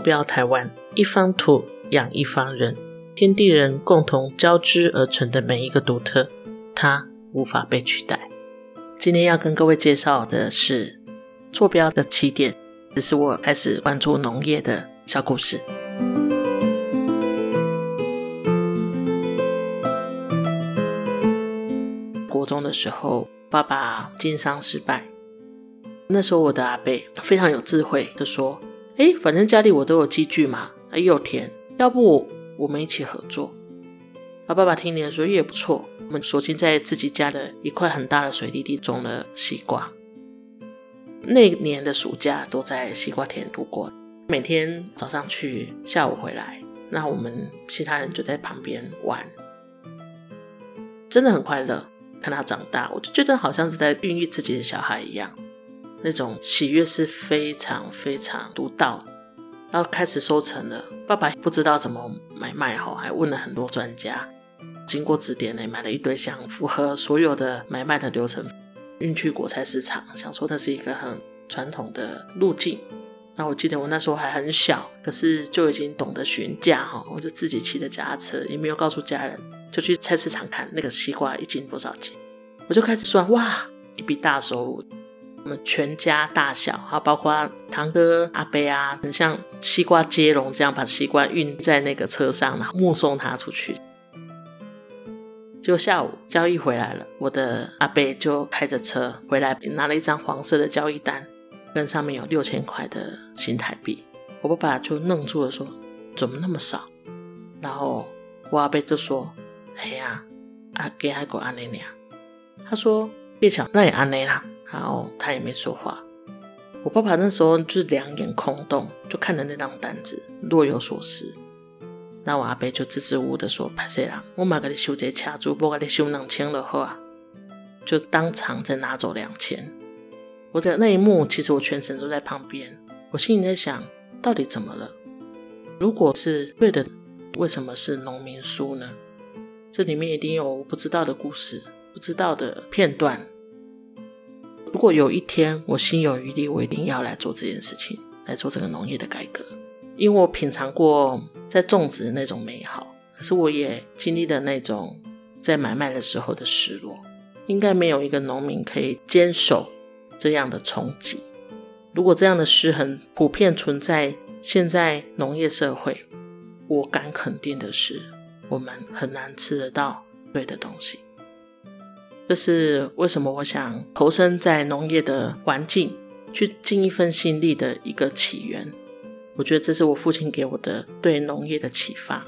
坐标台湾，一方土养一方人，天地人共同交织而成的每一个独特，它无法被取代。今天要跟各位介绍的是坐标的起点，这是我开始关注农业的小故事。国中的时候，爸爸经商失败，那时候我的阿伯非常有智慧，就说。哎，反正家里我都有积聚嘛，也有田，要不我们一起合作？啊，爸爸听你的说也不错。我们索性在自己家的一块很大的水泥地种了西瓜。那年的暑假都在西瓜田度过，每天早上去，下午回来，那我们其他人就在旁边玩，真的很快乐。看他长大，我就觉得好像是在孕育自己的小孩一样。那种喜悦是非常非常独到，然后开始收成了。爸爸不知道怎么买卖哈，还问了很多专家，经过指点呢，买了一堆箱，符合所有的买卖的流程，运去果菜市场，想说那是一个很传统的路径。那我记得我那时候还很小，可是就已经懂得询价哈，我就自己骑着脚踏车，也没有告诉家人，就去菜市场看那个西瓜一斤多少钱，我就开始算，哇，一笔大收入。我们全家大小，还包括堂哥、阿伯啊，很像西瓜接龙这样，把西瓜运在那个车上，然后目送他出去。就下午交易回来了，我的阿伯就开着车回来，拿了一张黄色的交易单，跟上面有六千块的新台币。我爸爸就愣住了，说：“怎么那么少？”然后我阿伯就说：“哎呀，阿给还个安内呀。”他说：“别想，那也安内啦。”然后他也没说话。我爸爸那时候就是两眼空洞，就看着那张单子，若有所思。那我阿伯就支支吾吾的说：“拍谁啦？我马给你修这卡住，不给你修两千的话，就当场再拿走两千。”我在那一幕，其实我全程都在旁边。我心里在想，到底怎么了？如果是对的，为什么是农民书呢？这里面一定有我不知道的故事，不知道的片段。如果有一天我心有余力，我一定要来做这件事情，来做这个农业的改革。因为我品尝过在种植的那种美好，可是我也经历了那种在买卖的时候的失落。应该没有一个农民可以坚守这样的冲击。如果这样的失衡普遍存在现在农业社会，我敢肯定的是，我们很难吃得到对的东西。这是为什么我想投身在农业的环境，去尽一份心力的一个起源。我觉得这是我父亲给我的对农业的启发。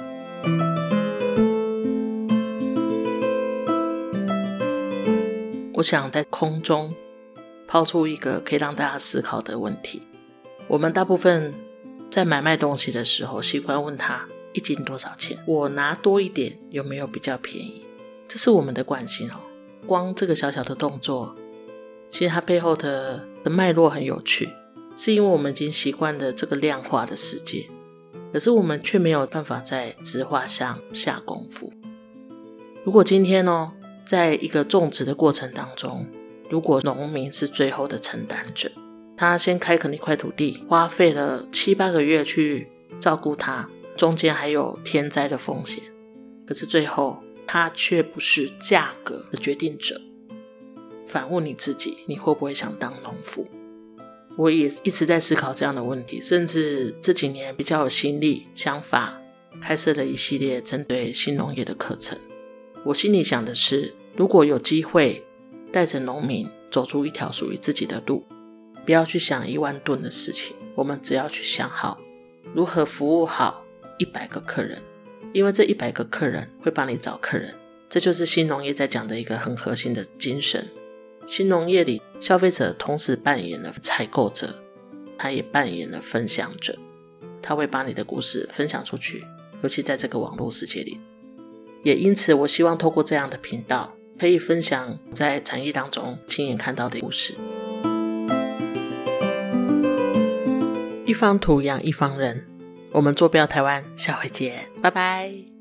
我想在空中抛出一个可以让大家思考的问题：我们大部分在买卖东西的时候，习惯问他一斤多少钱？我拿多一点有没有比较便宜？这是我们的惯性哦。光这个小小的动作，其实它背后的的脉络很有趣，是因为我们已经习惯了这个量化的世界，可是我们却没有办法在直化上下功夫。如果今天呢，在一个种植的过程当中，如果农民是最后的承担者，他先开垦一块土地，花费了七八个月去照顾它，中间还有天灾的风险，可是最后。它却不是价格的决定者。反问你自己，你会不会想当农夫？我也一直在思考这样的问题，甚至这几年比较有心力、想法，开设了一系列针对新农业的课程。我心里想的是，如果有机会带着农民走出一条属于自己的路，不要去想一万吨的事情，我们只要去想好如何服务好一百个客人。因为这一百个客人会帮你找客人，这就是新农业在讲的一个很核心的精神。新农业里，消费者同时扮演了采购者，他也扮演了分享者，他会把你的故事分享出去，尤其在这个网络世界里。也因此，我希望透过这样的频道，可以分享在产业当中亲眼看到的故事。一方土养一方人。我们坐标台湾，下回见，拜拜。